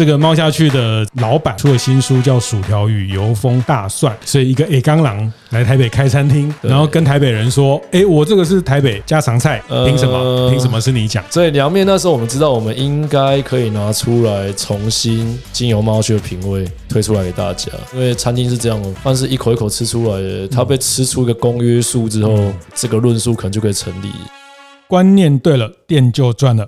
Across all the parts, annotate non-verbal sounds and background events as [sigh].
这个猫下去的老板出了新书，叫《薯条与油封大蒜》，所以一个 A 刚狼来台北开餐厅，然后跟台北人说：“哎，我这个是台北家常菜，凭什么？凭什么是你讲？”所以凉面那时候我们知道，我们应该可以拿出来重新经由猫去的品味推出来给大家，因为餐厅是这样，但是一口一口吃出来的，它被吃出一个公约数之后，这个论述可能就可以成立。观念对了，店就赚了。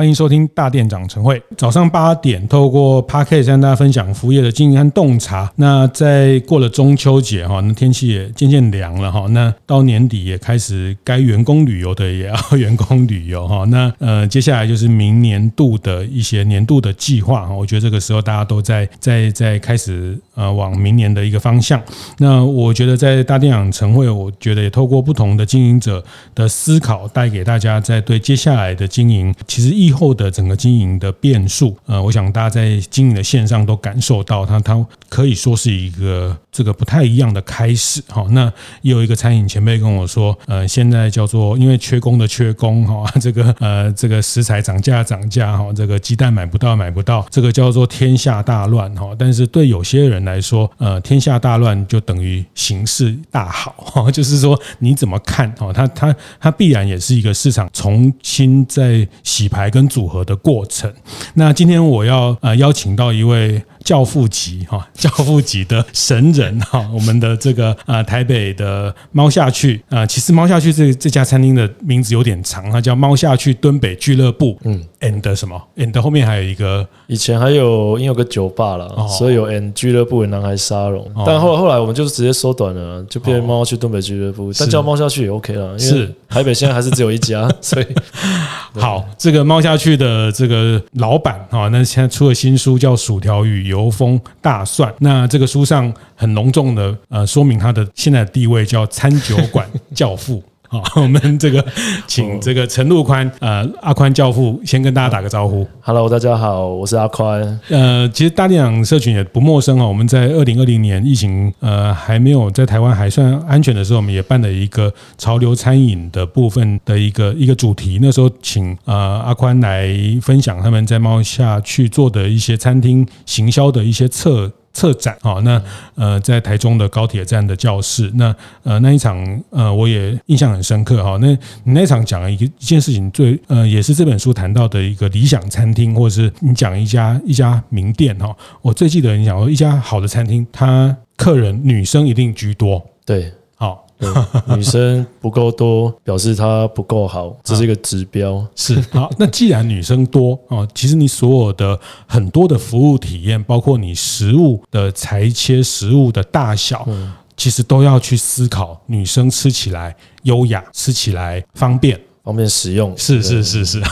欢迎收听大店长晨会。早上八点，透过 Podcast 跟大家分享服务业的经营和洞察。那在过了中秋节哈，那天气也渐渐凉了哈。那到年底也开始，该员工旅游的也要 [laughs] 员工旅游哈。那呃，接下来就是明年度的一些年度的计划哈。我觉得这个时候大家都在在在开始呃往明年的一个方向。那我觉得在大店长晨会，我觉得也透过不同的经营者的思考，带给大家在对接下来的经营，其实后的整个经营的变数，呃，我想大家在经营的线上都感受到它，它可以说是一个这个不太一样的开始哈。那也有一个餐饮前辈跟我说，呃，现在叫做因为缺工的缺工哈，[laughs] 这个呃这个食材涨价涨价哈，这个鸡蛋买不到买不到，这个叫做天下大乱哈。但是对有些人来说，呃，天下大乱就等于形势大好 [laughs] 哈，就是说你怎么看哈，它它它必然也是一个市场重新在洗牌跟组合的过程。那今天我要呃邀请到一位。教父级哈，教父级的神人哈，我们的这个呃台北的猫下去啊，其实猫下去这这家餐厅的名字有点长，它叫猫下去敦北俱乐部，嗯，and 什么，and 后面还有一个，以前还有因为有个酒吧了，所以有 and 俱乐部的男孩沙龙，但后来后来我们就是直接缩短了，就变成猫下去敦北俱乐部，但叫猫下去也 OK 了，因为台北现在还是只有一家，[laughs] 所以好，这个猫下去的这个老板哈，那现在出了新书叫《薯条与油封大蒜，那这个书上很隆重的呃说明他的现在的地位叫餐酒馆教父。[laughs] 好，我们这个 [laughs] 请这个陈陆宽呃阿宽教父先跟大家打个招呼。Hello，大家好，我是阿宽。呃，其实大店长社群也不陌生哦。我们在二零二零年疫情呃还没有在台湾还算安全的时候，我们也办了一个潮流餐饮的部分的一个一个主题。那时候请呃阿宽来分享他们在猫下去做的一些餐厅行销的一些策。策展啊，那呃，在台中的高铁站的教室，那呃那一场呃，我也印象很深刻哈。那你那场讲了一个一件事情，最呃也是这本书谈到的一个理想餐厅，或者是你讲一家一家名店哈。我最记得你讲说一家好的餐厅，它客人女生一定居多，对，[laughs] 女生不够多，表示她不够好，这是一个指标。是好，那既然女生多啊，其实你所有的很多的服务体验，包括你食物的裁切、食物的大小，其实都要去思考女生吃起来优雅，吃起来方便。方便使用，是是是是，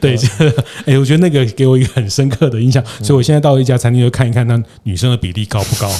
对，[laughs] 这 [laughs] 哎，我觉得那个给我一个很深刻的印象，所以我现在到一家餐厅就看一看，那女生的比例高不高？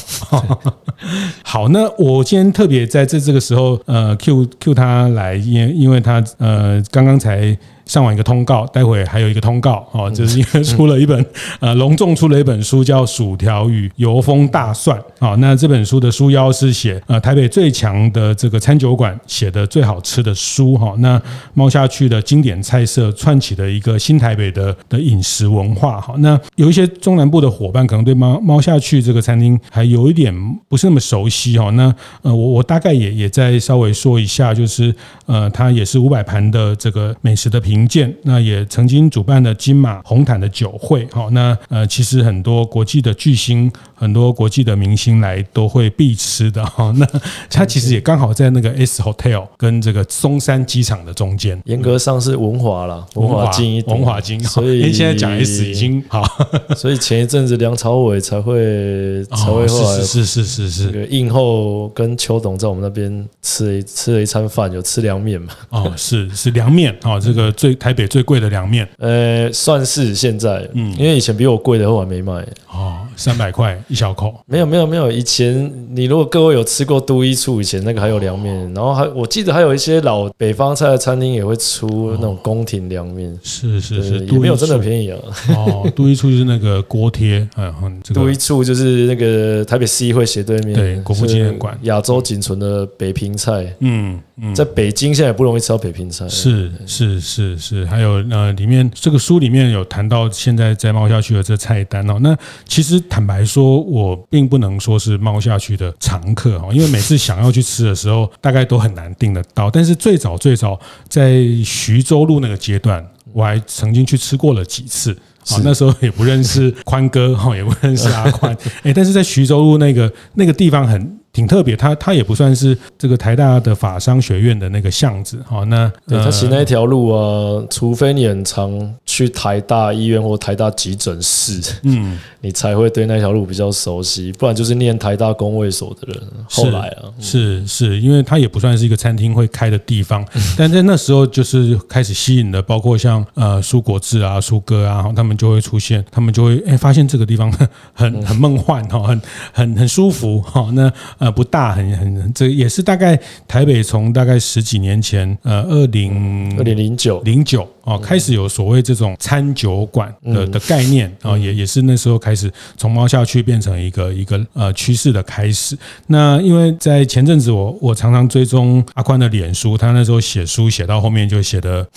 [laughs] 好，那我今天特别在这这个时候，呃，Q Q 他来，因因为他呃刚刚才。上完一个通告，待会还有一个通告哦，就是因为出了一本 [laughs] 呃隆重出了一本书，叫《薯条与油封大蒜》啊。那这本书的书腰是写呃台北最强的这个餐酒馆写的最好吃的书哈。那猫下去的经典菜色串起的一个新台北的的饮食文化哈。那有一些中南部的伙伴可能对猫猫下去这个餐厅还有一点不是那么熟悉哈。那呃我我大概也也再稍微说一下，就是呃它也是五百盘的这个美食的品。名建，那也曾经主办的金马红毯的酒会，好，那呃，其实很多国际的巨星，很多国际的明星来都会必吃的哈。[laughs] 那它其实也刚好在那个 S Hotel 跟这个松山机场的中间，严格上是文华了，文华金，文华金。所以现在讲 S 已经好，[laughs] 所以前一阵子梁朝伟才会才会后来是是是是是，映后跟邱董在我们那边吃了吃了一餐饭，有吃凉面嘛？哦，是是凉面啊，这个。最台北最贵的凉面。呃，算是现在，嗯，因为以前比我贵的我还没卖。哦，三百块一小口。没有没有没有，以前你如果各位有吃过都一处，以前那个还有凉面，然后还我记得还有一些老北方菜的餐厅也会出那种宫廷凉面。是是是，也没有真的便宜啊。哦，都一处就是那个锅贴，嗯，都一处就是那个台北市议会斜对面，对，国父纪念馆，亚洲仅存的北平菜。嗯嗯，在北京现在也不容易吃到北平菜。是是是是，还有呃，里面这个书里面有谈到现在在猫下去的这菜单哦。那其实坦白说，我并不能说是猫下去的常客哦，因为每次想要去吃的时候，大概都很难订得到。但是最早最早在徐州路那个阶段，我还曾经去吃过了几次啊。那时候也不认识宽哥哈，也不认识阿宽，[laughs] 哎，但是在徐州路那个那个地方很。挺特别，它它也不算是这个台大的法商学院的那个巷子，好，那对他骑那一条路啊，除非你很常去台大医院或台大急诊室，嗯，[laughs] 你才会对那条路比较熟悉，不然就是念台大公卫所的人。后来啊，是是，因为它也不算是一个餐厅会开的地方，[laughs] 但在那时候就是开始吸引的，包括像呃苏国志啊、苏哥啊，他们就会出现，他们就会哎发现这个地方 [laughs] 很很梦幻哈，很很很舒服哈，那。呃，不大，很很，这也是大概台北从大概十几年前，呃，二零二零零九零九哦，开始有所谓这种餐酒馆的的概念啊，也也是那时候开始从猫下去变成一个一个呃趋势的开始。那因为在前阵子我，我我常常追踪阿宽的脸书，他那时候写书写到后面就写的。[laughs]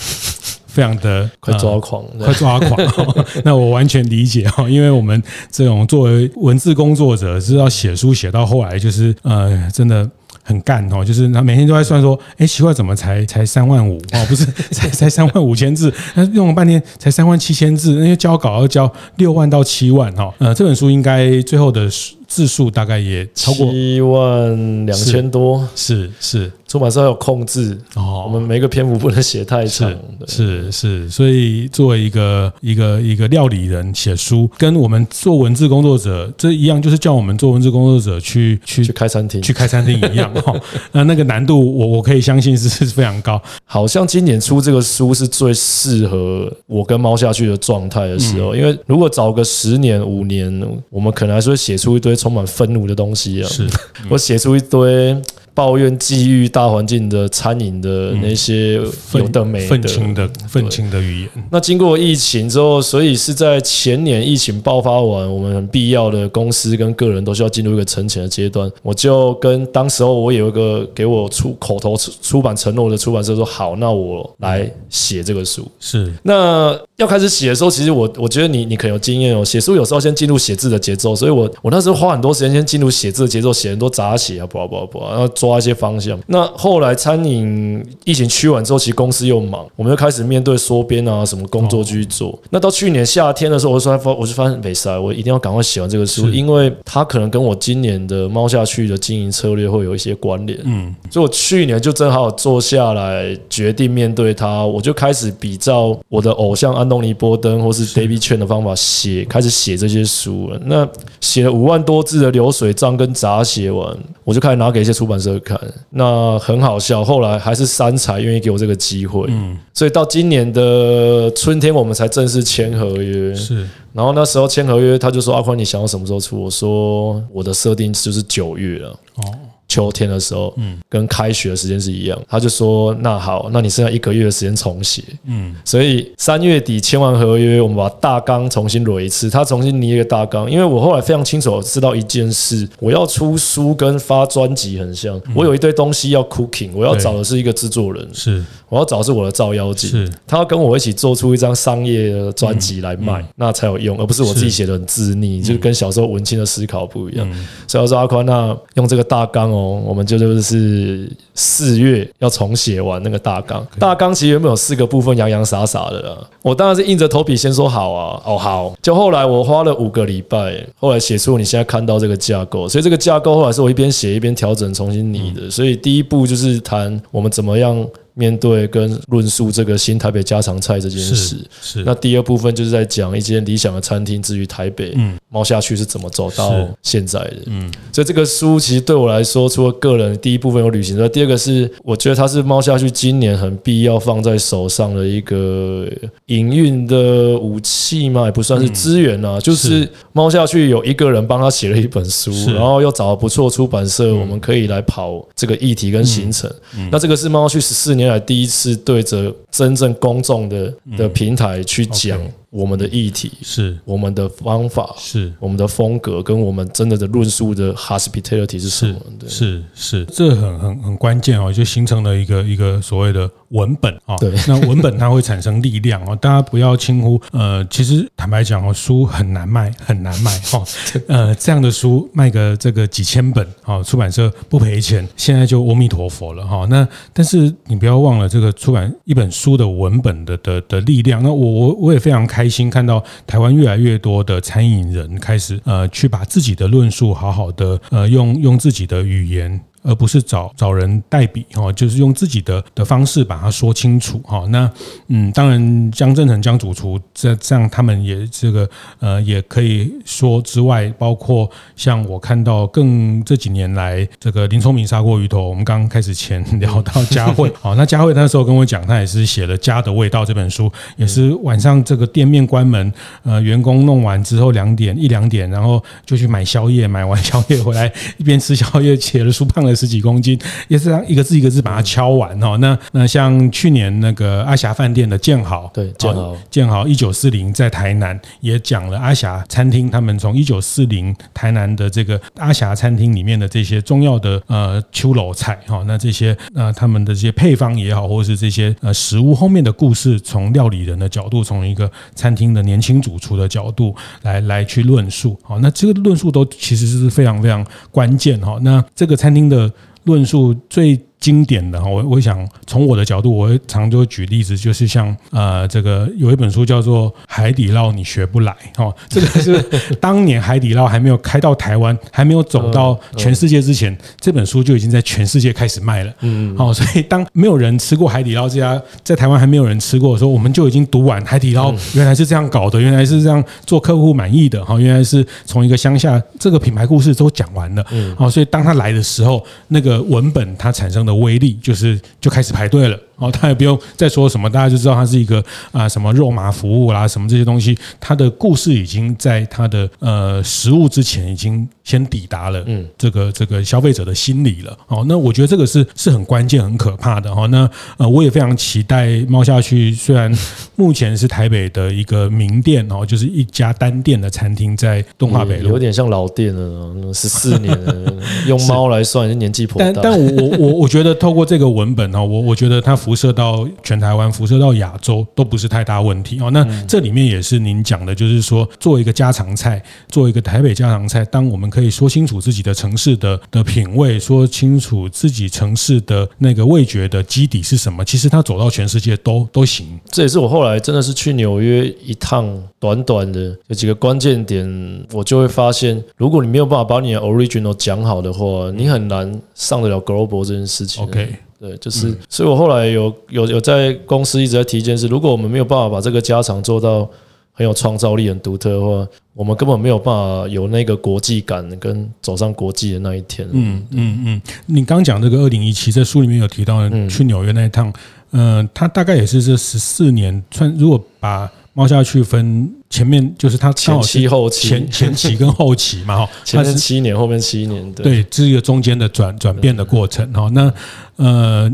非常的快抓狂，快抓狂。[laughs] 那我完全理解哈，因为我们这种作为文字工作者，是要写书写到后来，就是呃，真的很干哦。就是他每天都在算说，哎，奇怪，怎么才才三万五哦？不是，才才三万五千字，那用了半天才三万七千字，那些交稿要交六万到七万哈。呃，这本书应该最后的字数大概也超过七万两千多，是是。出版社有控制哦，我们每个篇幅不能写太长。是是，所以作为一个一个一个料理人写书，跟我们做文字工作者这一样，就是叫我们做文字工作者去去去开餐厅，去开餐厅一样哈。[laughs] 那那个难度，我我可以相信是是非常高。好像今年出这个书是最适合我跟猫下去的状态的时候，因为如果早个十年五年，我们可能还是会写出一堆充满愤怒的东西啊。是 [laughs] 我写出一堆。抱怨际遇大环境的餐饮的那些有的没的愤青的愤青的语言。那经过疫情之后，所以是在前年疫情爆发完，我们很必要的公司跟个人都需要进入一个沉潜的阶段。我就跟当时候我有一个给我出口头出版承诺的出版社说：“好，那我来写这个书。”是那要开始写的时候，其实我我觉得你你可能有经验哦。写书有时候先进入写字的节奏，所以我我那时候花很多时间先进入写字的节奏，写很多杂写啊，不不不，然后抓一些方向。那后来餐饮疫情趋完之后，其实公司又忙，我们又开始面对缩编啊，什么工作继续做。那到去年夏天的时候，我就发，我就发现没塞，我一定要赶快写完这个书，因为它可能跟我今年的猫下去的经营策略会有一些关联。嗯，所以我去年就正好坐下来决定面对它，我就开始比照我的偶像安东尼波登或是 David Chen 的方法写，开始写这些书了。那写了五万多字的流水账跟杂写完，我就开始拿给一些出版社看。那很好笑，后来还是三才愿意给我这个机会，嗯，所以到今年的春天，我们才正式签合约。是，然后那时候签合约，他就说：“阿宽，你想要什么时候出？”我说：“我的设定就是九月了。”哦。秋天的时候，嗯，跟开学的时间是一样。他就说：“那好，那你剩下一个月的时间重写。”嗯，所以三月底签完合约，我们把大纲重新捋一次。他重新拟一个大纲，因为我后来非常清楚知道一件事：我要出书跟发专辑很像。我有一堆东西要 cooking，我要找的是一个制作人，是我要找的是我的照妖镜，是他要跟我一起做出一张商业的专辑来卖，那才有用，而不是我自己写的很自溺，就是跟小时候文青的思考不一样。所以我说阿宽，那用这个大纲哦。我们就就是四月要重写完那个大纲，大纲其实原本有四个部分，洋洋洒洒的啦。我当然是硬着头皮先说好啊，哦好。就后来我花了五个礼拜，后来写出你现在看到这个架构。所以这个架构后来是我一边写一边调整，重新拟的。所以第一步就是谈我们怎么样。面对跟论述这个新台北家常菜这件事。是，那第二部分就是在讲一间理想的餐厅之于台北，嗯，猫下去是怎么走到现在的。嗯，所以这个书其实对我来说，除了个人第一部分有旅行之外，第二个是我觉得它是猫下去今年很必要放在手上的一个营运的武器嘛，也不算是资源啊，就是。猫下去有一个人帮他写了一本书，然后又找了不错出版社，我们可以来跑这个议题跟行程。那这个是猫去十四年来第一次对着真正公众的的平台去讲。我们的议题是。我们的方法，是。我们的风格，跟我们真的的论述的 hospitality 是什么？是是，这很很很关键哦，就形成了一个一个所谓的文本啊。对，那文本它会产生力量哦，大家不要轻忽。呃，其实坦白讲哦，书很难卖，很难卖哈。[laughs] 呃，这样的书卖个这个几千本啊，出版社不赔钱，现在就阿弥陀佛了哈。那但是你不要忘了这个出版一本书的文本的的的力量。那我我我也非常开。开心看到台湾越来越多的餐饮人开始呃，去把自己的论述好好的呃，用用自己的语言。而不是找找人代笔哈，就是用自己的的方式把它说清楚哈。那嗯，当然江正成江主厨这这样他们也这个呃也可以说之外，包括像我看到更这几年来这个林聪明砂锅鱼头，我们刚开始前聊到佳慧，[laughs] 好，那佳慧那时候跟我讲，他也是写了《家的味道》这本书，也是晚上这个店面关门，呃，员工弄完之后两点一两点，然后就去买宵夜，买完宵夜回来一边吃宵夜，写了书胖了十几公斤，也是这样一个字一个字把它敲完哦。那那像去年那个阿霞饭店的建豪，对建豪建豪一九四零在台南也讲了阿霞餐厅，他们从一九四零台南的这个阿霞餐厅里面的这些重要的呃秋楼菜哈，那这些呃他们的这些配方也好，或者是这些呃食物后面的故事，从料理人的角度，从一个餐厅的年轻主厨的角度来来去论述，好，那这个论述都其实是非常非常关键哈。那这个餐厅的。论述最经典的哈，我我想从我的角度，我会常就举例子，就是像呃，这个有一本书叫做《海底捞你学不来》哈，[laughs] 这个是当年海底捞还没有开到台湾，还没有走到全世界之前，这本书就已经在全世界开始卖了。嗯，哦，所以当没有人吃过海底捞这家，在台湾还没有人吃过的时候，我们就已经读完海底捞原来是这样搞的，原来是这样做客户满意的哈，原来是从一个乡下这个品牌故事都讲完了。嗯，哦，所以当他来的时候，那个文本它产生的威力就是就开始排队了。哦，他也不用再说什么，大家就知道他是一个啊什么肉麻服务啦，什么这些东西，他的故事已经在他的呃食物之前已经先抵达了，嗯，这个这个消费者的心理了。哦，那我觉得这个是是很关键、很可怕的。哈，那呃，我也非常期待猫下去，虽然目前是台北的一个名店哦，就是一家单店的餐厅在东华北路，有点像老店了，十四年了，[laughs] 用猫来算年纪颇大。但但我我我觉得透过这个文本哦，我我觉得它。辐射到全台湾，辐射到亚洲都不是太大问题哦。那这里面也是您讲的，就是说做一个家常菜，做一个台北家常菜。当我们可以说清楚自己的城市的的品味，说清楚自己城市的那个味觉的基底是什么，其实它走到全世界都都行。这也是我后来真的是去纽约一趟，短短的有几个关键点，我就会发现，如果你没有办法把你的 original 讲好的话，你很难上得了 global 这件事情。OK。对，就是，所以我后来有有有在公司一直在提一件事，如果我们没有办法把这个家常做到很有创造力、很独特的话，我们根本没有办法有那个国际感跟走上国际的那一天。嗯嗯嗯，你刚讲这个二零一七，在书里面有提到去纽约那一趟，嗯、呃，他大概也是这十四年，穿如果把。猫下去分前面就是它前期后期前前期跟后期嘛哈，[laughs] 前面七年后面七年对，对，这是一个中间的转转变的过程哈。那呃，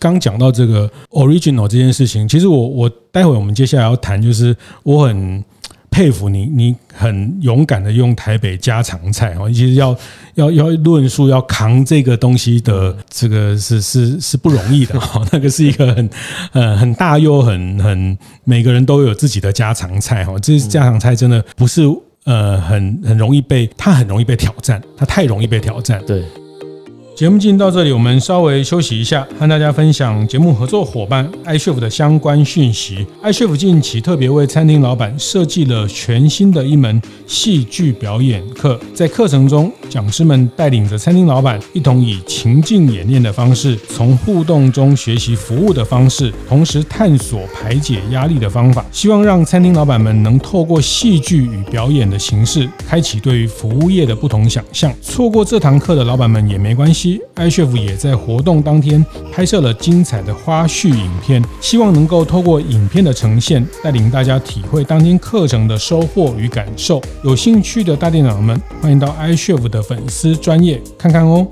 刚讲到这个 original 这件事情，其实我我待会我们接下来要谈，就是我很。佩服你，你很勇敢的用台北家常菜哦，其实要要要论述要扛这个东西的这个是是是不容易的哈，[laughs] 那个是一个很呃很大又很很每个人都有自己的家常菜哈，这家常菜真的不是呃很很容易被它很容易被挑战，它太容易被挑战，对。节目进行到这里，我们稍微休息一下，和大家分享节目合作伙伴 iChef 的相关讯息。iChef 近期特别为餐厅老板设计了全新的一门戏剧表演课，在课程中，讲师们带领着餐厅老板一同以情境演练的方式，从互动中学习服务的方式，同时探索排解压力的方法，希望让餐厅老板们能透过戏剧与表演的形式，开启对于服务业的不同想象。错过这堂课的老板们也没关系。iChef 也在活动当天拍摄了精彩的花絮影片，希望能够透过影片的呈现，带领大家体会当天课程的收获与感受。有兴趣的大店长们，欢迎到 iChef 的粉丝专业看看哦。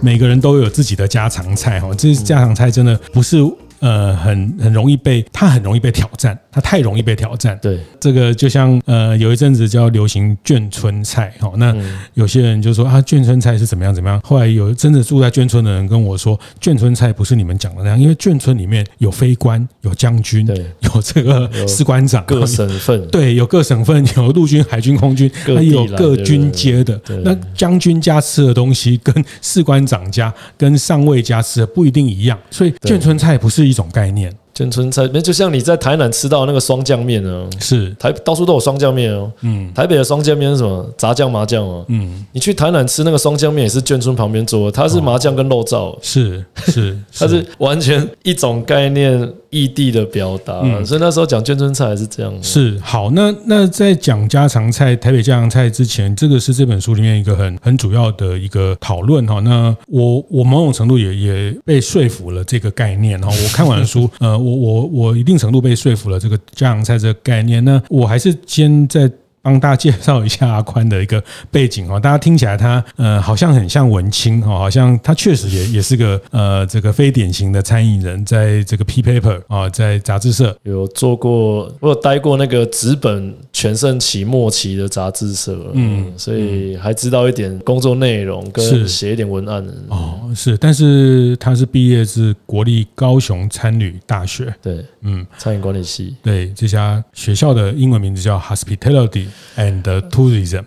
每个人都有自己的家常菜哈，这家常菜真的不是。呃，很很容易被他很容易被挑战，他太容易被挑战。对，这个就像呃，有一阵子叫流行眷村菜，哈，那有些人就说啊，眷村菜是怎么样怎么样。后来有真的住在眷村的人跟我说，眷村菜不是你们讲的那样，因为眷村里面有非官，有将军，对，有这个士官长，各省份，[laughs] 对，有各省份，有陆军、海军、空军，还有各军阶的。那将军家吃的东西跟士官长家、跟上尉家吃的不一定一样，所以眷村菜不是。一种概念。眷村菜，那就像你在台南吃到那个双酱面哦，是台到处都有双酱面哦。嗯，台北的双酱面是什么？炸酱麻酱哦。嗯，你去台南吃那个双酱面也是眷村旁边做的，它是麻酱跟肉燥，是是，[laughs] 它是完全一种概念，异地的表达。所以那时候讲眷村菜还是这样。是好，那那在讲家常菜、台北家常菜之前，这个是这本书里面一个很很主要的一个讨论哈。那我我某种程度也也被说服了这个概念哈。我看完书，[laughs] 呃。我我我一定程度被说服了这个家常菜这个概念呢，我还是先在。帮大家介绍一下阿宽的一个背景哦，大家听起来他呃好像很像文青哦，好像他确实也也是个呃这个非典型的餐饮人，在这个 P Paper 啊，在杂志社。有做过，我有待过那个纸本全盛期末期的杂志社，嗯，所以还知道一点工作内容跟写一点文案哦，是，但是他是毕业自国立高雄餐旅大学，对，嗯，餐饮管理系，对，这家学校的英文名字叫 Hospitality。And tourism，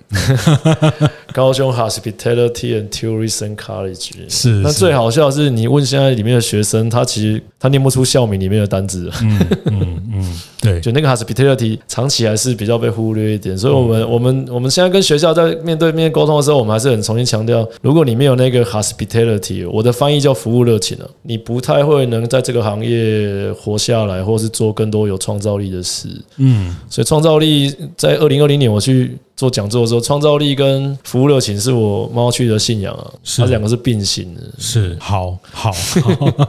[laughs] 高雄 Hospitality and Tourism College 是。那最好笑的是，你问现在里面的学生，他其实他念不出校名里面的单字。嗯嗯嗯，[laughs] 对，就那个 Hospitality 长期还是比较被忽略一点。所以，我们我们我们现在跟学校在面对面沟通的时候，我们还是很重新强调，如果你没有那个 Hospitality，我的翻译叫服务热情了，你不太会能在这个行业活下来，或是做更多有创造力的事。嗯，所以创造力在二零二零年我去做讲座的时候，创造力跟服务热情是我猫去的信仰啊，它两个是并行的。是，好好好，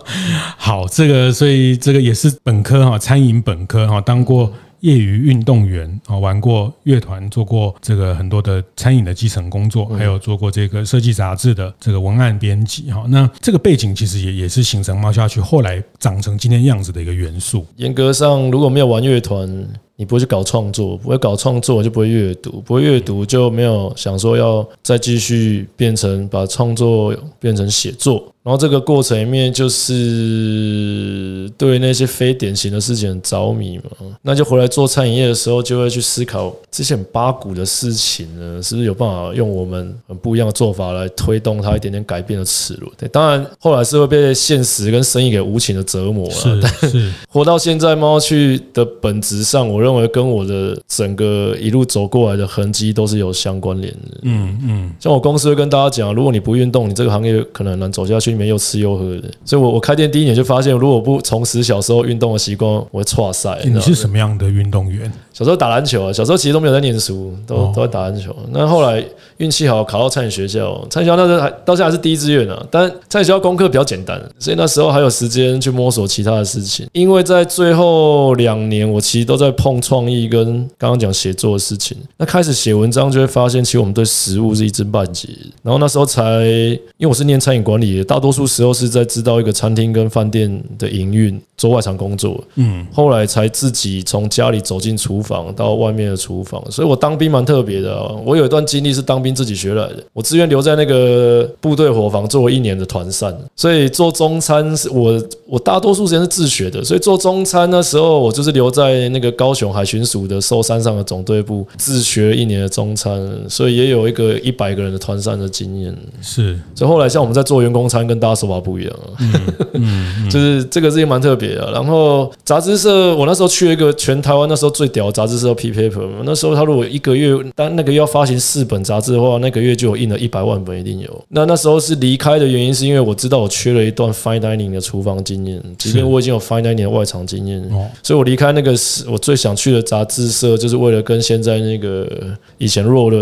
[laughs] 好，这个所以这个也是本科哈，餐饮本科哈，当过业余运动员啊，玩过乐团，做过这个很多的餐饮的基层工作，还有做过这个设计杂志的这个文案编辑哈。那这个背景其实也也是形成猫下去后来长成今天样子的一个元素。严格上，如果没有玩乐团，你不会去搞创作，不会搞创作就不会阅读，不会阅读就没有想说要再继续变成把创作变成写作。然后这个过程里面，就是对那些非典型的事情很着迷嘛，那就回来做餐饮业的时候，就会去思考这些很八股的事情呢，是不是有办法用我们很不一样的做法来推动它一点点改变的齿轮？对，当然后来是会被现实跟生意给无情的折磨了。[laughs] 是是，活到现在，猫去的本质上，我认为跟我的整个一路走过来的痕迹都是有相关联的。嗯嗯，像我公司会跟大家讲，如果你不运动，你这个行业可能很难走下去。里面又吃又喝的，所以我我开店第一年就发现，如果不重拾小时候运动的习惯，我会错赛。[laughs] 你是什么样的运动员？小时候打篮球啊，小时候其实都没有在念书，都都在打篮球。那后来运气好，考到餐饮学校，餐饮学校那时候还到现在还是第一志愿啊。但餐饮学校功课比较简单，所以那时候还有时间去摸索其他的事情。因为在最后两年，我其实都在碰创意跟刚刚讲写作的事情。那开始写文章，就会发现其实我们对食物是一知半解。然后那时候才，因为我是念餐饮管理的，大多数时候是在知道一个餐厅跟饭店的营运，做外场工作。嗯，后来才自己从家里走进厨房。到外面的厨房，所以我当兵蛮特别的啊。我有一段经历是当兵自己学来的，我自愿留在那个部队伙房做了一年的团膳，所以做中餐是我我大多数时间是自学的。所以做中餐那时候，我就是留在那个高雄。海巡署的寿山上的总队部自学一年的中餐，所以也有一个一百个人的团膳的经验。是，所以后来像我们在做员工餐，跟大家手法不一样啊。嗯，嗯就是这个事情蛮特别的。然后杂志社，我那时候去了一个全台湾那时候最屌的杂志社 P Paper，那时候他如果一个月，当那个月要发行四本杂志的话，那个月就有印了一百万本，一定有。那那时候是离开的原因，是因为我知道我缺了一段 fine dining 的厨房经验，即便我已经有 fine dining 的外场经验，所以我离开那个是我最想去的杂志社，就是为了跟现在那个以前 Roll 的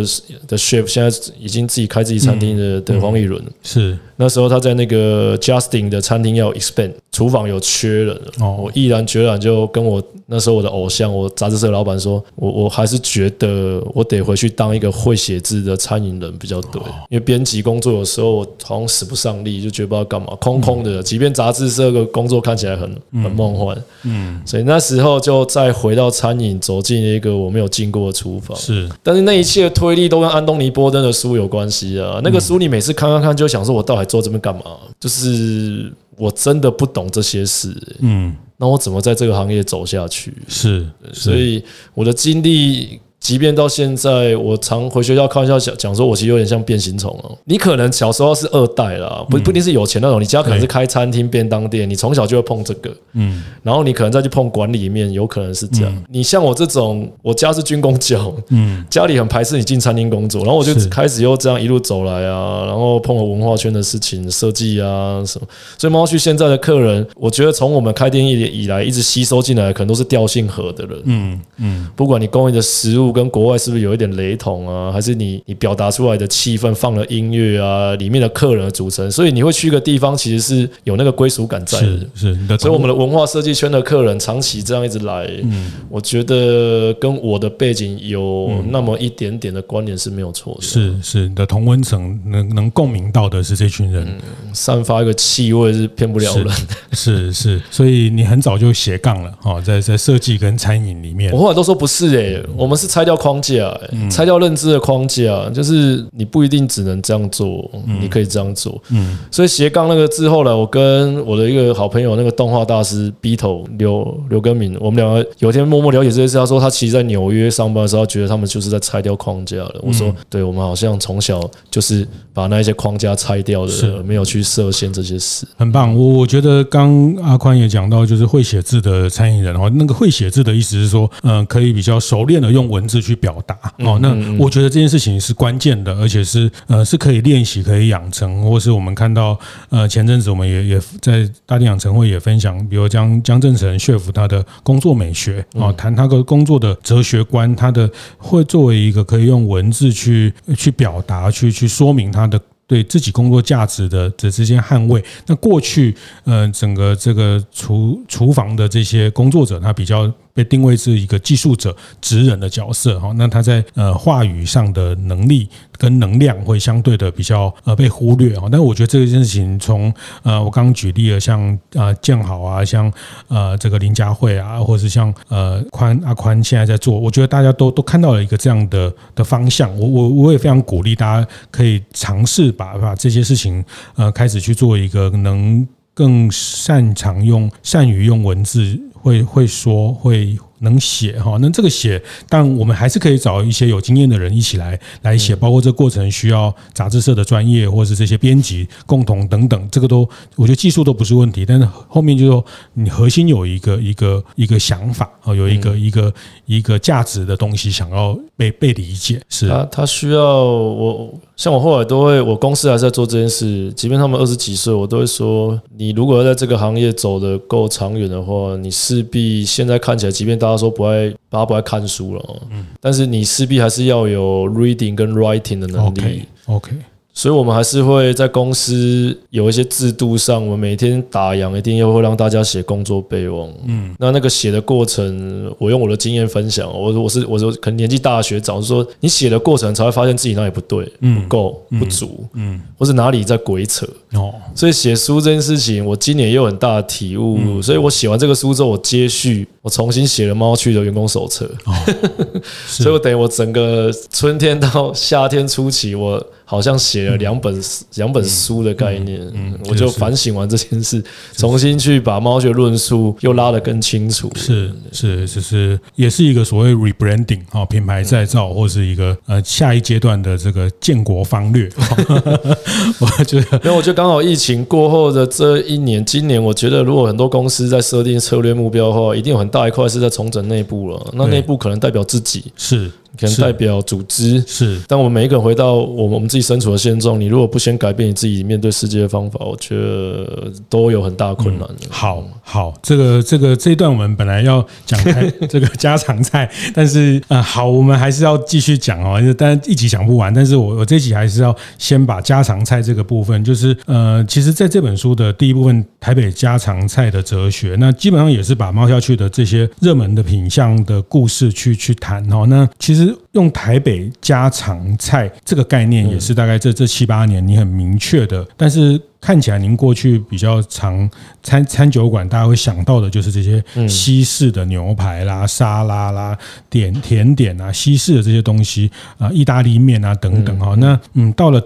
的 chef，现在已经自己开自己餐厅的的黄以伦，是。那时候他在那个 Justin 的餐厅要 expand，厨房有缺人，我毅然决然就跟我那时候我的偶像，我杂志社老板说，我我还是觉得我得回去当一个会写字的餐饮人比较对，因为编辑工作有时候我好像使不上力，就觉得不知道干嘛，空空的。即便杂志社的工作看起来很很梦幻，嗯，所以那时候就再回到餐饮，走进一个我没有进过的厨房，是。但是那一切的推力都跟安东尼波登的书有关系啊，那个书你每次看看看，就想说我到底。做这边干嘛？就是我真的不懂这些事，嗯，那我怎么在这个行业走下去？是，所以我的经历。即便到现在，我常回学校开玩笑讲讲说，我其实有点像变形虫哦。你可能小时候是二代啦，不不一定是有钱那种，你家可能是开餐厅、便当店，你从小就会碰这个，嗯，然后你可能再去碰管理面，有可能是这样。你像我这种，我家是军工教，嗯，家里很排斥你进餐厅工作，然后我就开始又这样一路走来啊，然后碰了文化圈的事情、设计啊什么。所以猫去现在的客人，我觉得从我们开店以以来一直吸收进来，可能都是调性合的人，嗯嗯，不管你供应的食物。跟国外是不是有一点雷同啊？还是你你表达出来的气氛放了音乐啊？里面的客人的组成，所以你会去一个地方，其实是有那个归属感在的。是是，所以我们的文化设计圈的客人长期这样一直来，嗯，我觉得跟我的背景有那么一点点的关联是没有错的。是是，你的同温层能能共鸣到的是这群人，散发一个气味是骗不了人。是是，所以你很早就斜杠了哈，在在设计跟餐饮里面。我后来都说不是诶，我们是拆掉框架，欸，拆掉认知的框架，就是你不一定只能这样做，你可以这样做。嗯，所以斜杠那个之后呢，我跟我的一个好朋友，那个动画大师 B 头刘刘根明，我们两个有一天默默了解这件事。他说他其实在纽约上班的时候，觉得他们就是在拆掉框架了。我说，对，我们好像从小就是把那一些框架拆掉的，没有去设限这些事。很棒，我我觉得刚阿宽也讲到，就是会写字的餐饮人哦，那个会写字的意思是说，嗯，可以比较熟练的用文字去表达哦，那我觉得这件事情是关键的，而且是呃是可以练习、可以养成，或是我们看到呃前阵子我们也也在大地养成会也分享，比如江江正成 chef 他的工作美学啊，谈他的工作的哲学观，他的会作为一个可以用文字去去表达、去去说明他的。对自己工作价值的这之间捍卫。那过去，呃，整个这个厨厨房的这些工作者，他比较被定位是一个技术者、职人的角色哈。那他在呃话语上的能力跟能量会相对的比较呃被忽略哈。但我觉得这件事情从呃我刚举例了，像呃建豪啊，像呃这个林佳慧啊，或者是像呃宽阿宽现在在做，我觉得大家都都看到了一个这样的的方向。我我我也非常鼓励大家可以尝试。把把这些事情呃开始去做一个能更擅长用善于用文字会会说会能写哈，那这个写，但我们还是可以找一些有经验的人一起来来写，包括这过程需要杂志社的专业或者是这些编辑共同等等，这个都我觉得技术都不是问题，但是后面就是说你核心有一个一个一个想法啊，有一个一个一个价值的东西想要被被理解，是。他他需要我像我后来都会，我公司还是在做这件事，即便他们二十几岁，我都会说，你如果要在这个行业走得够长远的话，你势必现在看起来，即便大家说不爱，大家不爱看书了，嗯，但是你势必还是要有 reading 跟 writing 的能力，OK。所以，我们还是会在公司有一些制度上，我们每天打烊一定要会让大家写工作备忘。嗯，那那个写的过程，我用我的经验分享。我说我是我说，可能年纪大的学长说，你写的过程才会发现自己哪里不对，不够不足，嗯，或是哪里在鬼扯。哦，所以写书这件事情，我今年也有很大的体悟。所以我写完这个书之后，我接续。我重新写了猫去的员工手册，哦、[laughs] 所以我等于我整个春天到夏天初期我。好像写了两本两、嗯、本书的概念，嗯嗯、我就反省完这件事，重新去把猫学论述又拉得更清楚。是是，就是也是一个所谓 rebranding 啊，品牌再造，或是一个呃下一阶段的这个建国方略。[laughs] [laughs] 我觉得，因为我觉得刚好疫情过后的这一年，今年我觉得如果很多公司在设定策略目标的话，一定有很大一块是在重整内部了。那内部可能代表自己是。可能代表组织是，但我们每一个人回到我们我们自己身处的现状，你如果不先改变你自己面对世界的方法，我觉得都有很大困难。嗯、好好，这个这个这一段我们本来要讲开 [laughs] 这个家常菜，但是呃，好，我们还是要继续讲哦，但一集讲不完。但是我我这集还是要先把家常菜这个部分，就是呃，其实在这本书的第一部分，台北家常菜的哲学，那基本上也是把猫下去的这些热门的品相的故事去去谈哦。那其实。用台北家常菜这个概念，也是大概这这七八年你很明确的，但是看起来您过去比较常餐餐酒馆，大家会想到的就是这些西式的牛排啦、沙拉啦、点甜点啊、西式的这些东西啊、意大利面啊等等哈。那嗯，到了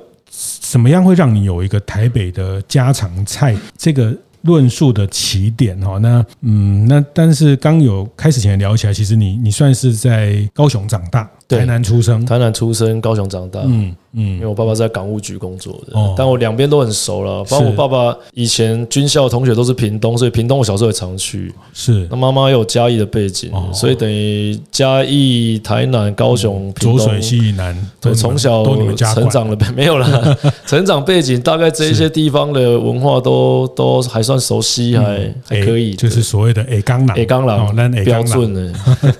怎么样会让你有一个台北的家常菜这个？论述的起点哈，那嗯，那但是刚有开始前聊起来，其实你你算是在高雄长大，台南出生，台南出生，高雄长大，嗯。嗯，因为我爸爸在港务局工作的，哦、但我两边都很熟了。包括我爸爸以前军校同学都是屏东，所以屏东我小时候也常去。是，那妈妈有嘉义的背景，哦、所以等于嘉义、台南、高雄、屏东、浊水溪南，对，从小成长了 [laughs] 没有啦，[laughs] 成长背景大概这些地方的文化都都还算熟悉，还、嗯、还可以。就是所谓的 A 刚郎，A 刚郎，那标准的。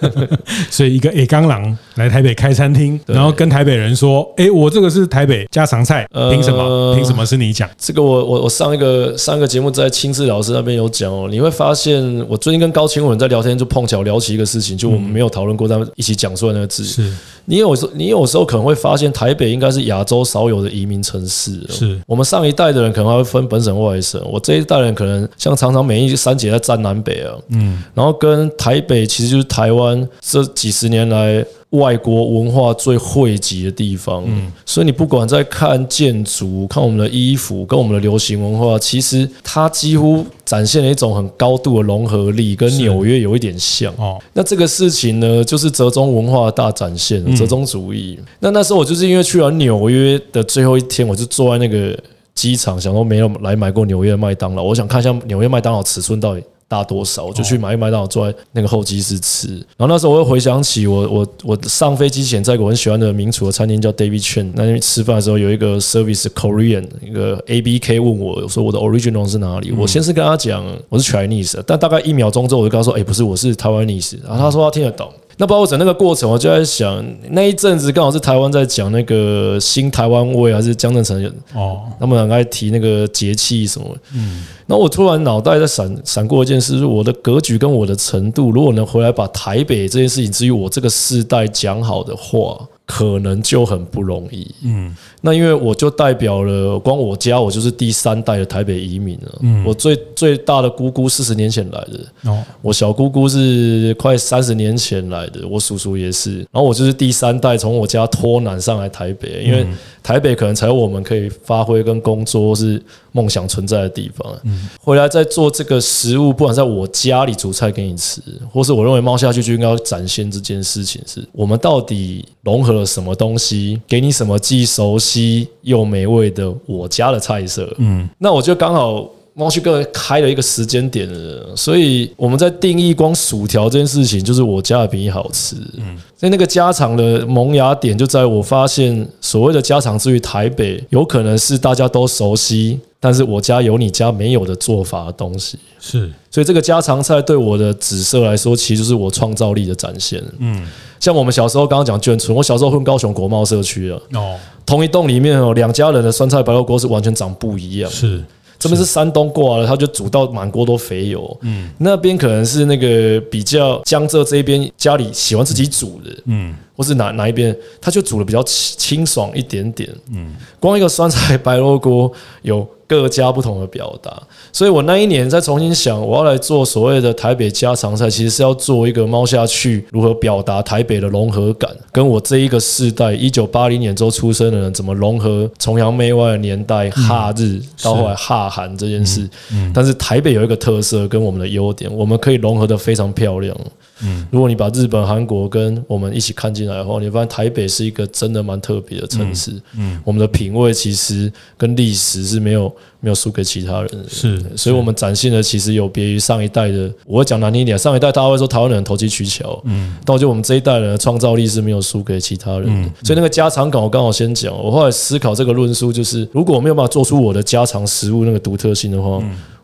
[laughs] 所以一个 A 刚郎来台北开餐厅，然后跟台北人说：“哎，我这。”这个是台北家常菜，凭什么？凭什么是你讲？这个我我我上一个上一个节目在亲自老师那边有讲哦。你会发现，我最近跟高清文在聊天，就碰巧聊起一个事情，就我们没有讨论过，但一起讲出来那个字。是你有时你有时候可能会发现，台北应该是亚洲少有的移民城市。是我们上一代的人可能还会分本省外省，我这一代人可能像常常每一三节在战南北啊。嗯，然后跟台北其实就是台湾这几十年来。外国文化最汇集的地方，嗯，所以你不管在看建筑、看我们的衣服，跟我们的流行文化，其实它几乎展现了一种很高度的融合力，跟纽约有一点像。哦，那这个事情呢，就是折中文化的大展现，折中主义。那那时候我就是因为去完纽约的最后一天，我就坐在那个机场，想说没有来买过纽约的麦当劳，我想看一下纽约麦当劳尺寸到底。大多少，我就去买一麦当劳，坐在那个候机室吃。然后那时候我又回想起我我我上飞机前在一个我很喜欢的名厨的餐厅叫 David Chen，那边吃饭的时候有一个 service Korean 一个 ABK 问我，我说我的 original 是哪里？我先是跟他讲我是 Chinese，但大概一秒钟之后我就跟他说，哎，不是，我是 Taiwanese。然后他说他听得懂。那包括整那个过程，我就在想，那一阵子刚好是台湾在讲那个新台湾味，还是江正成哦，他们两个在提那个节气什么。嗯，那我突然脑袋在闪闪过一件事，就是我的格局跟我的程度，如果能回来把台北这件事情，至于我这个世代讲好的话。可能就很不容易，嗯，那因为我就代表了，光我家我就是第三代的台北移民了，嗯，我最最大的姑姑四十年前来的，哦，我小姑姑是快三十年前来的，我叔叔也是，然后我就是第三代从我家脱南上来台北，因为。台北可能才有我们可以发挥跟工作是梦想存在的地方。嗯，回来再做这个食物，不管在我家里煮菜给你吃，或是我认为猫下去就应该要展现这件事情，是我们到底融合了什么东西，给你什么既熟悉又美味的我家的菜色。嗯，那我就刚好。猫去哥开了一个时间点了，所以我们在定义光薯条这件事情，就是我家的比你好吃。嗯，所以那个家常的萌芽点就在我发现，所谓的家常之于台北，有可能是大家都熟悉，但是我家有你家没有的做法的东西。是，所以这个家常菜对我的紫色来说，其实就是我创造力的展现。嗯，像我们小时候刚刚讲眷村，我小时候混高雄国贸社区啊，哦，同一栋里面哦，两家人的酸菜白肉锅是完全长不一样。是。这边是山东过来了，他就煮到满锅都肥油。嗯，那边可能是那个比较江浙这边家里喜欢自己煮的。嗯，或是哪哪一边，他就煮的比较清爽一点点。嗯，光一个酸菜白肉锅有。各家不同的表达，所以我那一年再重新想，我要来做所谓的台北家常菜，其实是要做一个猫下去如何表达台北的融合感，跟我这一个世代一九八零年之后出生的人怎么融合崇洋媚外的年代哈日到后来哈韩这件事。但是台北有一个特色跟我们的优点，我们可以融合的非常漂亮。嗯，如果你把日本、韩国跟我们一起看进来的话，你发现台北是一个真的蛮特别的城市。嗯，我们的品味其实跟历史是没有没有输给其他人的。是，所以我们展现的其实有别于上一代的。我会讲难听一点，上一代大家会说台湾人投机取巧。嗯，但我觉得我们这一代人的创造力是没有输给其他人的。所以那个家常感，我刚好先讲。我后来思考这个论述，就是如果我没有办法做出我的家常食物那个独特性的话。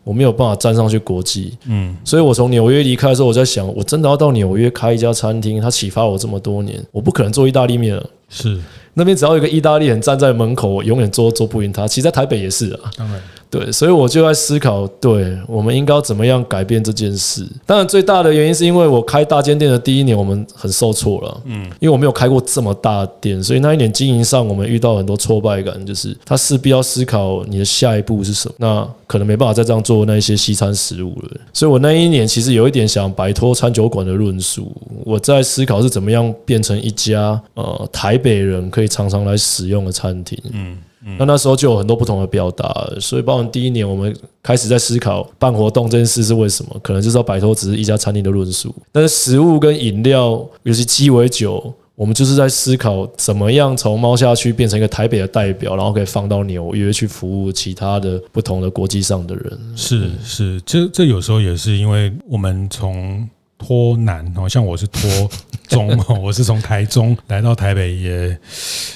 我没有办法站上去国际，嗯，所以我从纽约离开的时候，我在想，我真的要到纽约开一家餐厅，它启发我这么多年，我不可能做意大利面了，是那边只要有一个意大利人站在门口，我永远做做不赢他。其实，在台北也是啊，当然。对，所以我就在思考，对我们应该要怎么样改变这件事。当然，最大的原因是因为我开大间店的第一年，我们很受挫了。嗯，因为我没有开过这么大的店，所以那一年经营上我们遇到很多挫败感，就是他势必要思考你的下一步是什么。那可能没办法再这样做那一些西餐食物了。所以我那一年其实有一点想摆脱餐酒馆的论述，我在思考是怎么样变成一家呃台北人可以常常来使用的餐厅。嗯。那那时候就有很多不同的表达，所以包括第一年我们开始在思考办活动这件事是为什么，可能就是要摆脱只是一家餐厅的论述。但是食物跟饮料，尤其鸡尾酒，我们就是在思考怎么样从猫下去变成一个台北的代表，然后可以放到纽约去服务其他的不同的国际上的人。是是，这这有时候也是因为我们从。托南哦，像我是托中 [laughs] 哦，我是从台中来到台北，也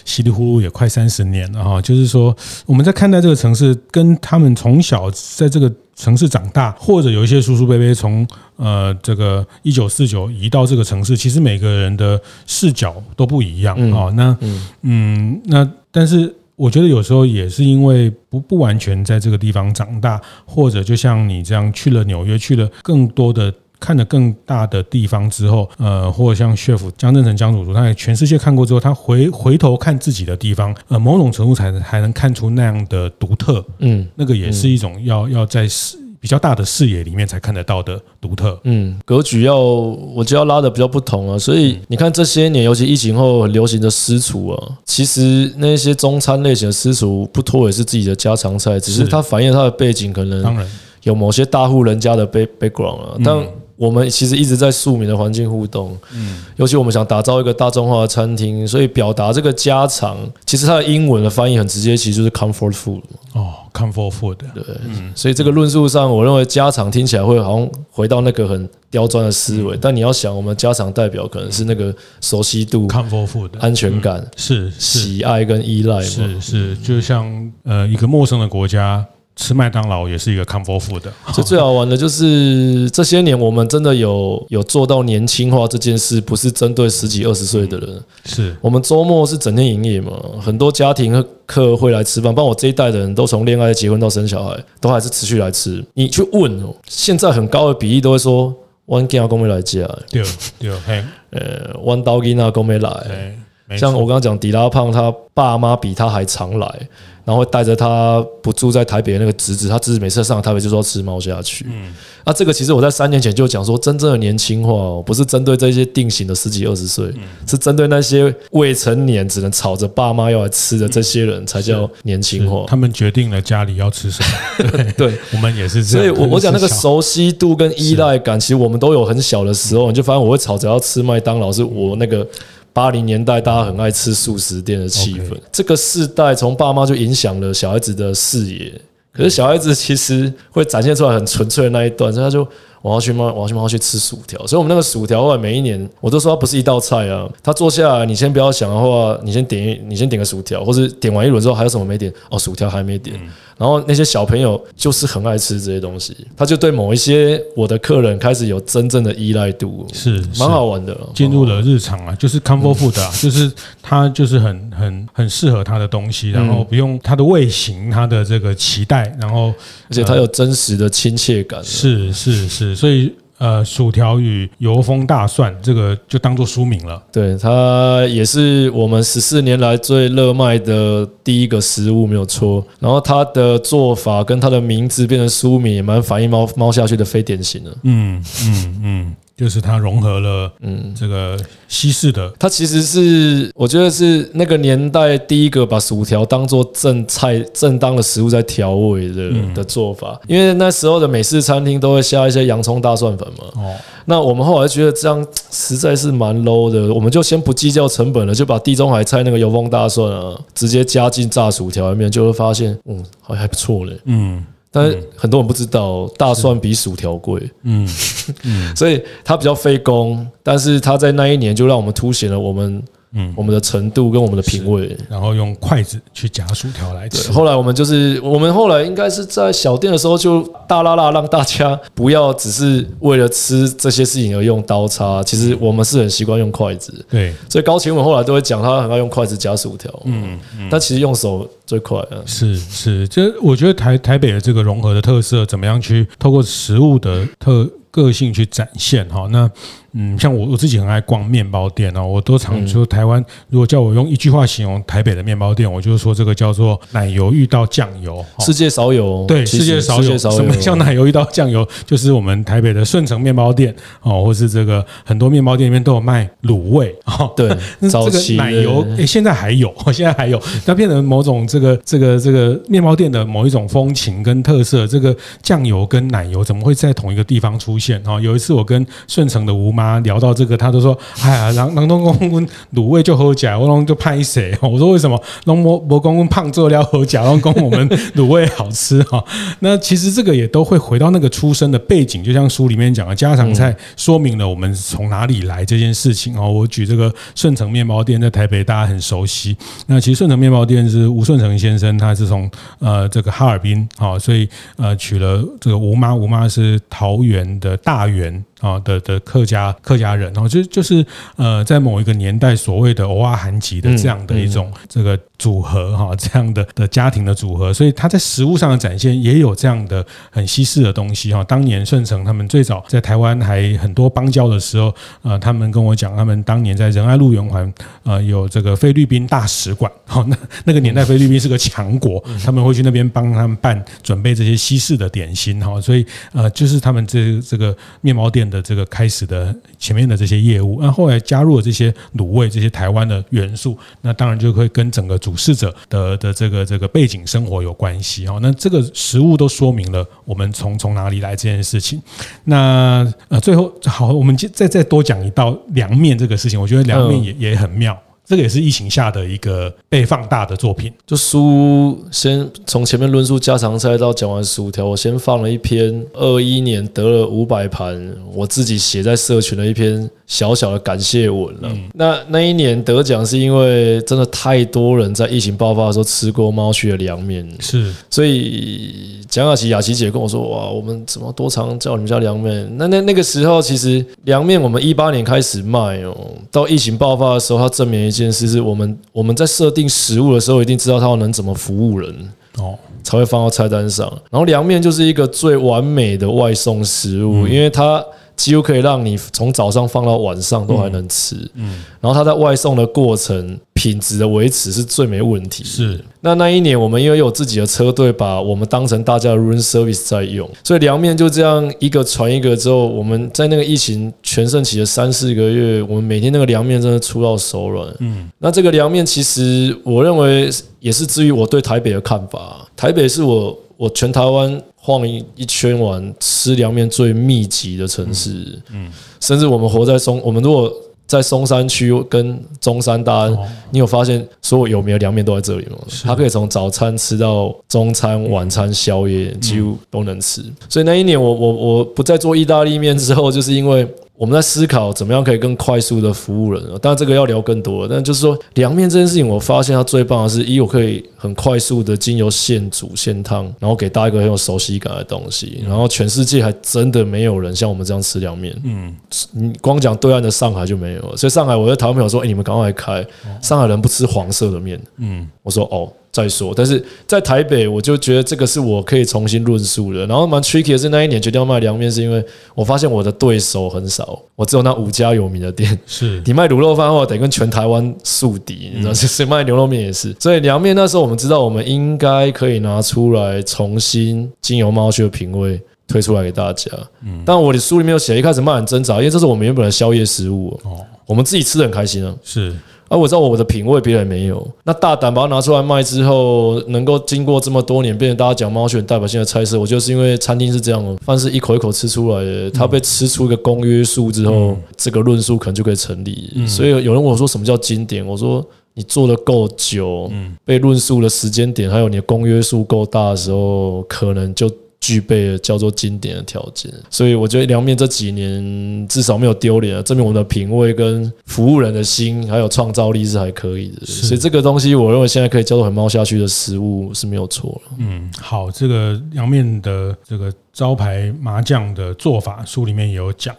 稀里糊涂也快三十年了哈。就是说，我们在看待这个城市，跟他们从小在这个城市长大，或者有一些叔叔伯伯从呃这个一九四九移到这个城市，其实每个人的视角都不一样啊。那嗯，那但是我觉得有时候也是因为不不完全在这个地方长大，或者就像你这样去了纽约，去了更多的。看了更大的地方之后，呃，或者像 chef 江镇成江主厨，他在全世界看过之后，他回回头看自己的地方，呃，某种程度才能还能看出那样的独特，嗯，那个也是一种要要在视比较大的视野里面才看得到的独特，嗯，格局要我就要拉的比较不同啊，所以你看这些年，尤其疫情后很流行的私厨啊，其实那些中餐类型的私厨不脱也是自己的家常菜，只是它反映它的背景可能当然。有某些大户人家的 background 啊，但。我们其实一直在庶民的环境互动，嗯，尤其我们想打造一个大众化的餐厅，所以表达这个家常，其实它的英文的翻译很直接，其实就是 comfort food 哦，comfort food，对，嗯，所以这个论述上，我认为家常听起来会好像回到那个很刁钻的思维，但你要想，我们家常代表可能是那个熟悉度、comfort food、安全感，是。喜爱跟依赖嘛，是是，就像呃一个陌生的国家。吃麦当劳也是一个 comfort food 的，[laughs] 就最好玩的就是这些年我们真的有有做到年轻化这件事，不是针对十几二十岁的人，是。我们周末是整天营业嘛，很多家庭客会来吃饭，包括我这一代的人都从恋爱、结婚到生小孩，都还是持续来吃。你去问哦，现在很高的比例都会说，one g a 公没来家，对对，嘿，呃，one dog 那公没来，像我刚刚讲，迪拉胖他爸妈比他还常来。然后带着他不住在台北的那个侄子，他侄子每次上台北就说要吃猫下去。嗯，啊，这个其实我在三年前就讲说，真正的年轻化哦，不是针对这些定型的十几二十岁，是针对那些未成年只能吵着爸妈要来吃的这些人才叫年轻化。他们决定了家里要吃什么。[laughs] 对，对我们也是这样。所以我我讲那个熟悉度跟依赖感，其实我们都有很小的时候，你就发现我会吵着要吃麦当劳，是我那个。八零年代，大家很爱吃素食店的气氛。这个世代从爸妈就影响了小孩子的视野。可是小孩子其实会展现出来很纯粹的那一段，所以他就。我要去猫，我要去猫去吃薯条，所以我们那个薯条，后来每一年我都说它不是一道菜啊。他坐下来，你先不要想的话，你先点一，你先点个薯条，或是点完一轮之后还有什么没点？哦，薯条还没点。然后那些小朋友就是很爱吃这些东西，他就对某一些我的客人开始有真正的依赖度，是蛮好玩的。进入了日常啊，就是 comfort food 啊，[laughs] 就是他就是很很很适合他的东西，然后不用他的味型，他的这个期待，然后而且他有真实的亲切感。是是是。所以，呃，薯条与油封大蒜这个就当做书名了。对，它也是我们十四年来最热卖的第一个食物，没有错。然后它的做法跟它的名字变成书名，也蛮反映猫猫下去的非典型的。嗯嗯嗯。就是它融合了，嗯，这个西式的，它其实是我觉得是那个年代第一个把薯条当做正菜、正当的食物在调味的的做法。因为那时候的美式餐厅都会下一些洋葱、大蒜粉嘛。哦，那我们后来觉得这样实在是蛮 low 的，我们就先不计较成本了，就把地中海菜那个油封大蒜啊，直接加进炸薯条里面，就会发现，嗯，好像还不错嘞。嗯。但是很多人不知道，大蒜比薯条贵，嗯，[laughs] 所以它比较费工，但是它在那一年就让我们凸显了我们。嗯，我们的程度跟我们的品味，然后用筷子去夹薯条来吃。后来我们就是，我们后来应该是在小店的时候就大拉拉让大家不要只是为了吃这些事情而用刀叉，其实我们是很习惯用筷子。对，所以高晴文后来都会讲，他很爱用筷子夹薯条。嗯，但其实用手最快啊。是是，这我觉得台台北的这个融合的特色，怎么样去透过食物的特个性去展现哈？那。嗯，像我我自己很爱逛面包店哦，我都常说台湾，如果叫我用一句话形容台北的面包店，我就是说这个叫做奶油遇到酱油，世界少有。对，世界少有。什么叫奶油遇到酱油？就是我们台北的顺成面包店哦，或是这个很多面包店里面都有卖卤味哦。对，[laughs] 那这个奶油诶，现在还有，[laughs] 现在还有，那变成某种这个这个这个面包店的某一种风情跟特色。这个酱油跟奶油怎么会在同一个地方出现？哦，有一次我跟顺成的吴妈。啊，聊到这个，他都说：“哎呀，[laughs] 郎郎东公卤味就好假，我拢就拍谁？” [laughs] 我说：“为什么？龙伯伯公公胖做料好假，龙公我们卤味好吃哈？” [laughs] 那其实这个也都会回到那个出生的背景，就像书里面讲的家常菜，说明了我们从哪里来这件事情哦。我举这个顺成面包店在台北，大家很熟悉。那其实顺成面包店是吴顺成先生，他是从呃这个哈尔滨啊，所以呃娶了这个吴妈，吴妈是桃园的大员。啊的的客家客家人，然后就就是呃，在某一个年代，所谓的欧阿韩籍的这样的一种这个组合哈，这样的的家庭的组合，所以他在食物上的展现也有这样的很西式的东西哈。当年顺成他们最早在台湾还很多邦交的时候，呃，他们跟我讲，他们当年在仁爱路圆环呃有这个菲律宾大使馆，好，那那个年代菲律宾是个强国，他们会去那边帮他们办准备这些西式的点心哈，所以呃，就是他们这这个面包店。的这个开始的前面的这些业务，那后来加入了这些卤味这些台湾的元素，那当然就会跟整个主事者的的这个这个背景生活有关系哦。那这个食物都说明了我们从从哪里来这件事情。那呃最后好，我们再再多讲一道凉面这个事情，我觉得凉面也也很妙。这个也是疫情下的一个被放大的作品。就书先从前面论述家常菜到讲完薯条，我先放了一篇二一年得了五百盘，我自己写在社群的一篇小小的感谢文了。那那一年得奖是因为真的太多人在疫情爆发的时候吃过猫区的凉面，是，所以蒋雅琪雅琪姐跟我说：“哇，我们怎么多常叫你们家凉面？”那那那个时候其实凉面我们一八年开始卖哦，到疫情爆发的时候，它证明。一件事是我们我们在设定食物的时候，一定知道它能怎么服务人哦，才会放到菜单上。然后凉面就是一个最完美的外送食物，因为它。几乎可以让你从早上放到晚上都还能吃，嗯，然后它在外送的过程品质的维持是最没问题。是，那那一年我们因为有自己的车队，把我们当成大家的 room service 在用，所以凉面就这样一个传一个之后，我们在那个疫情全盛期的三四个月，我们每天那个凉面真的出到手软。嗯，那这个凉面其实我认为也是基于我对台北的看法，台北是我我全台湾。晃一一圈玩，吃凉面最密集的城市，嗯，甚至我们活在松，我们如果在松山区跟中山大安，你有发现所有有名的凉面都在这里吗？它可以从早餐吃到中餐、晚餐、宵夜，几乎都能吃。所以那一年我我我不再做意大利面之后，就是因为。我们在思考怎么样可以更快速的服务人，当然这个要聊更多。但就是说，凉面这件事情，我发现它最棒的是，一我可以很快速的经由现煮现烫，然后给大家一个很有熟悉感的东西。然后全世界还真的没有人像我们这样吃凉面。嗯，你光讲对岸的上海就没有了。所以上海，我在台湾朋友说：“哎，你们赶快来开，上海人不吃黄色的面。”嗯，我说：“哦。”再说。但是在台北，我就觉得这个是我可以重新论述的。然后蛮 tricky 的是那一年决定要卖凉面，是因为我发现我的对手很少，我只有那五家有名的店。是你卖卤肉饭的话，得跟全台湾宿敌，你知道，谁卖牛肉面也是。所以凉面那时候我们知道，我们应该可以拿出来重新经由猫去的品味。推出来给大家，嗯，但我的书里面有写，一开始卖很挣扎，因为这是我们原本的宵夜食物哦，我们自己吃的很开心啊，是，而我知道我的品味别人没有，那大胆把它拿出来卖之后，能够经过这么多年变成大家讲猫血代表性的菜色，我觉得是因为餐厅是这样，饭是一口一口吃出来的，它被吃出一个公约数之后，这个论述可能就可以成立。所以有人问我说什么叫经典，我说你做的够久，被论述的时间点，还有你的公约数够大的时候，可能就。具备了叫做经典的条件，所以我觉得凉面这几年至少没有丢脸，证明我们的品味跟服务人的心还有创造力是还可以的。所以这个东西，我认为现在可以叫做很猫下去的食物是没有错了。嗯，好，这个凉面的这个招牌麻酱的做法，书里面也有讲。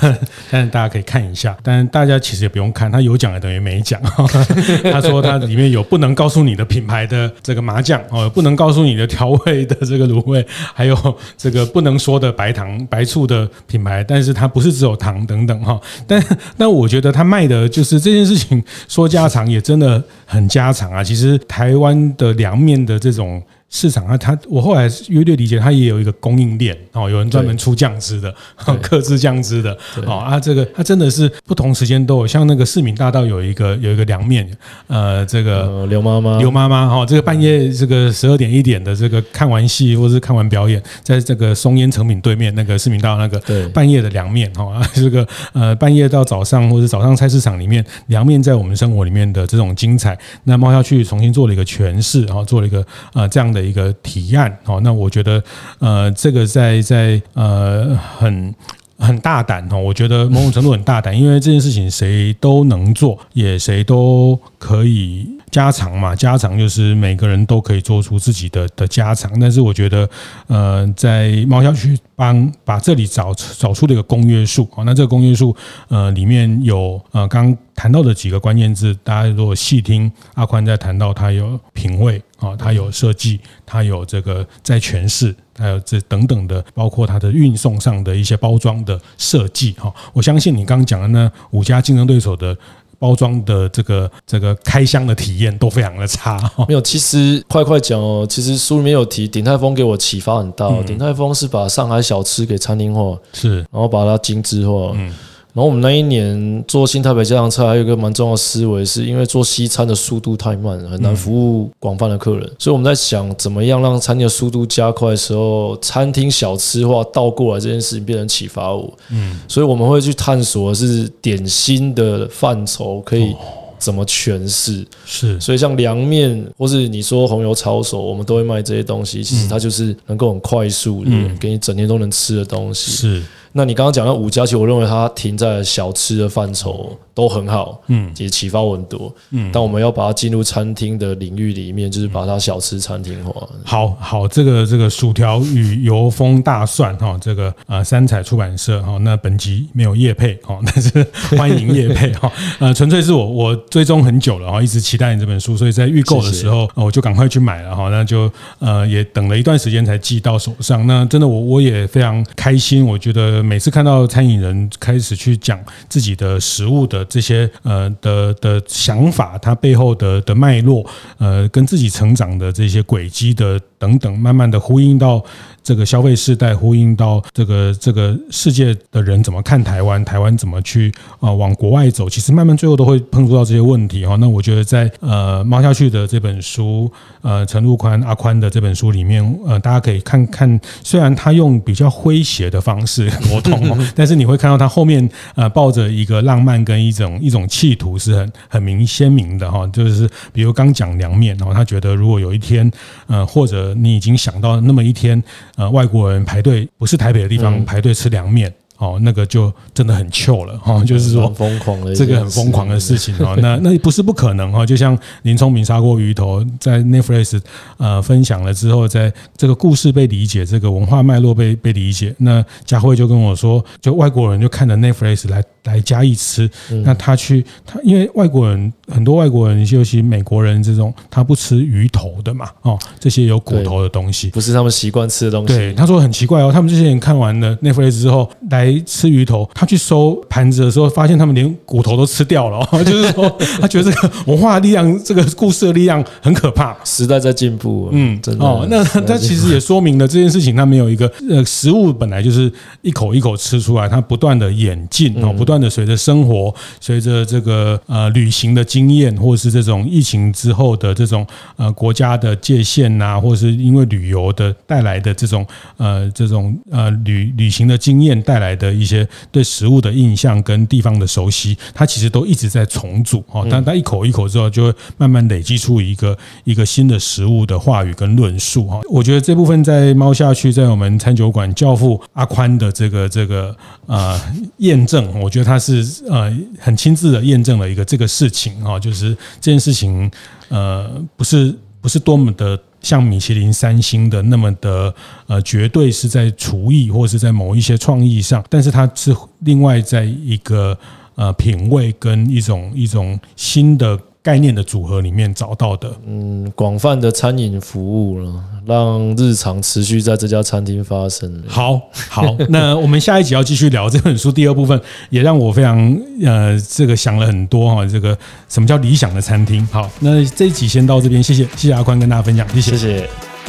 [laughs] 但是大家可以看一下，但大家其实也不用看，他有讲也等于没讲。[laughs] 他说他里面有不能告诉你的品牌的这个麻酱哦，不能告诉你的调味的这个卤味，还有这个不能说的白糖、白醋的品牌，但是它不是只有糖等等哈。但但我觉得他卖的就是这件事情，说家常也真的很家常啊。其实台湾的凉面的这种。市场啊，它我后来约略理解，它也有一个供应链哦，有人专门出酱汁的，克制酱汁的哦啊，这个它真的是不同时间都有，像那个市民大道有一个有一个凉面，呃，这个刘妈妈。刘妈妈哈，这个半夜这个十二点一点的这个看完戏或是看完表演，在这个松烟成品对面那个市民大道那个半夜的凉面哈，[laughs] 这个呃半夜到早上或者早上菜市场里面凉面在我们生活里面的这种精彩，那猫下去重新做了一个诠释，然后做了一个呃这样的。的一个提案，哦，那我觉得，呃，这个在在呃很很大胆哦，我觉得某种程度很大胆，因为这件事情谁都能做，也谁都可以。家常嘛，家常就是每个人都可以做出自己的的家常，但是我觉得，呃，在猫小区帮把这里找找出了一个公约数，好，那这个公约数，呃，里面有呃刚谈到的几个关键字，大家如果细听阿宽在谈到，他有品味啊，他有设计，他有这个在诠释，还有这等等的，包括它的运送上的一些包装的设计，哈，我相信你刚刚讲的那五家竞争对手的。包装的这个这个开箱的体验都非常的差。[laughs] 没有，其实快快讲哦，其实书里面有提，鼎泰丰给我启发很大。嗯、鼎泰丰是把上海小吃给餐厅化，是，然后把它精致化。嗯。然后我们那一年做新台北家常菜，还有一个蛮重要的思维，是因为做西餐的速度太慢，很难服务广泛的客人，所以我们在想怎么样让餐厅的速度加快的时候，餐厅小吃化倒过来这件事情变成启发我。嗯，所以我们会去探索的是点心的范畴可以怎么诠释。是，所以像凉面或是你说红油抄手，我们都会卖这些东西。其实它就是能够很快速的给你整天都能吃的东西。是。那你刚刚讲到五家，其实我认为它停在小吃的范畴都很好，嗯，也启发我很多，嗯。但我们要把它进入餐厅的领域里面，就是把它小吃餐厅化。好好，这个这个薯条与油封大蒜哈，这个呃三彩出版社哈，那本集没有叶配哈，[laughs] 但是欢迎叶配哈，呃，纯粹是我我追踪很久了哈，一直期待你这本书，所以在预购的时候，我就赶快去买了哈，那就呃也等了一段时间才寄到手上。那真的我我也非常开心，我觉得。每次看到餐饮人开始去讲自己的食物的这些呃的的想法，它背后的的脉络，呃，跟自己成长的这些轨迹的等等，慢慢的呼应到。这个消费世代呼应到这个这个世界的人怎么看台湾，台湾怎么去啊往国外走？其实慢慢最后都会碰触到这些问题哈。那我觉得在呃猫下去的这本书，呃陈陆宽阿宽的这本书里面，呃大家可以看看，虽然他用比较诙谐的方式 [laughs] 沟通，但是你会看到他后面呃抱着一个浪漫跟一种一种企图是很很明鲜明的哈。就是比如刚讲凉面然后，他觉得如果有一天呃或者你已经想到那么一天。呃，外国人排队不是台北的地方排队吃凉面。哦，那个就真的很糗了哈，就是说疯狂的这个很疯狂的事情哦，那那不是不可能哈，就像林聪明砂锅鱼头在 Netflix 呃分享了之后，在这个故事被理解，这个文化脉络被被理解，那佳慧就跟我说，就外国人就看着 Netflix 来来加以吃。那他去他因为外国人很多外国人，尤其美国人这种，他不吃鱼头的嘛，哦，这些有骨头的东西不是他们习惯吃的东西。对，他说很奇怪哦，他们这些人看完了 Netflix 之后来吃鱼头，他去收盘子的时候，发现他们连骨头都吃掉了，哦，[laughs] 就是说他觉得这个文化的力量，这个故事的力量很可怕。时代在进步，嗯，真的哦，那他其实也说明了这件事情，他没有一个呃，食物本来就是一口一口吃出来，它不断的演进哦，不断的随着生活，随着这个呃旅行的经验，或者是这种疫情之后的这种呃国家的界限呐，或是因为旅游的带来的这种呃这种呃旅旅行的经验带来的一些对食物的印象跟地方的熟悉，它其实都一直在重组哦。但它一口一口之后，就会慢慢累积出一个一个新的食物的话语跟论述哈。我觉得这部分在猫下去，在我们餐酒馆教父阿宽的这个这个呃验证，我觉得就他是呃很亲自的验证了一个这个事情啊，就是这件事情呃不是不是多么的像米其林三星的那么的呃绝对是在厨艺或是在某一些创意上，但是它是另外在一个呃品味跟一种一种新的。概念的组合里面找到的，嗯，广泛的餐饮服务了，让日常持续在这家餐厅发生。好，好，[laughs] 那我们下一集要继续聊这本书第二部分，也让我非常呃，这个想了很多哈，这个什么叫理想的餐厅？好，那这一集先到这边，谢谢，谢谢阿宽跟大家分享，谢谢，谢谢。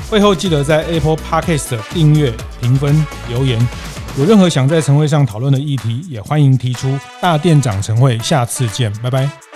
会后记得在 Apple Podcast 订阅、评分、留言，有任何想在晨会上讨论的议题，也欢迎提出。大店长晨会，下次见，拜拜。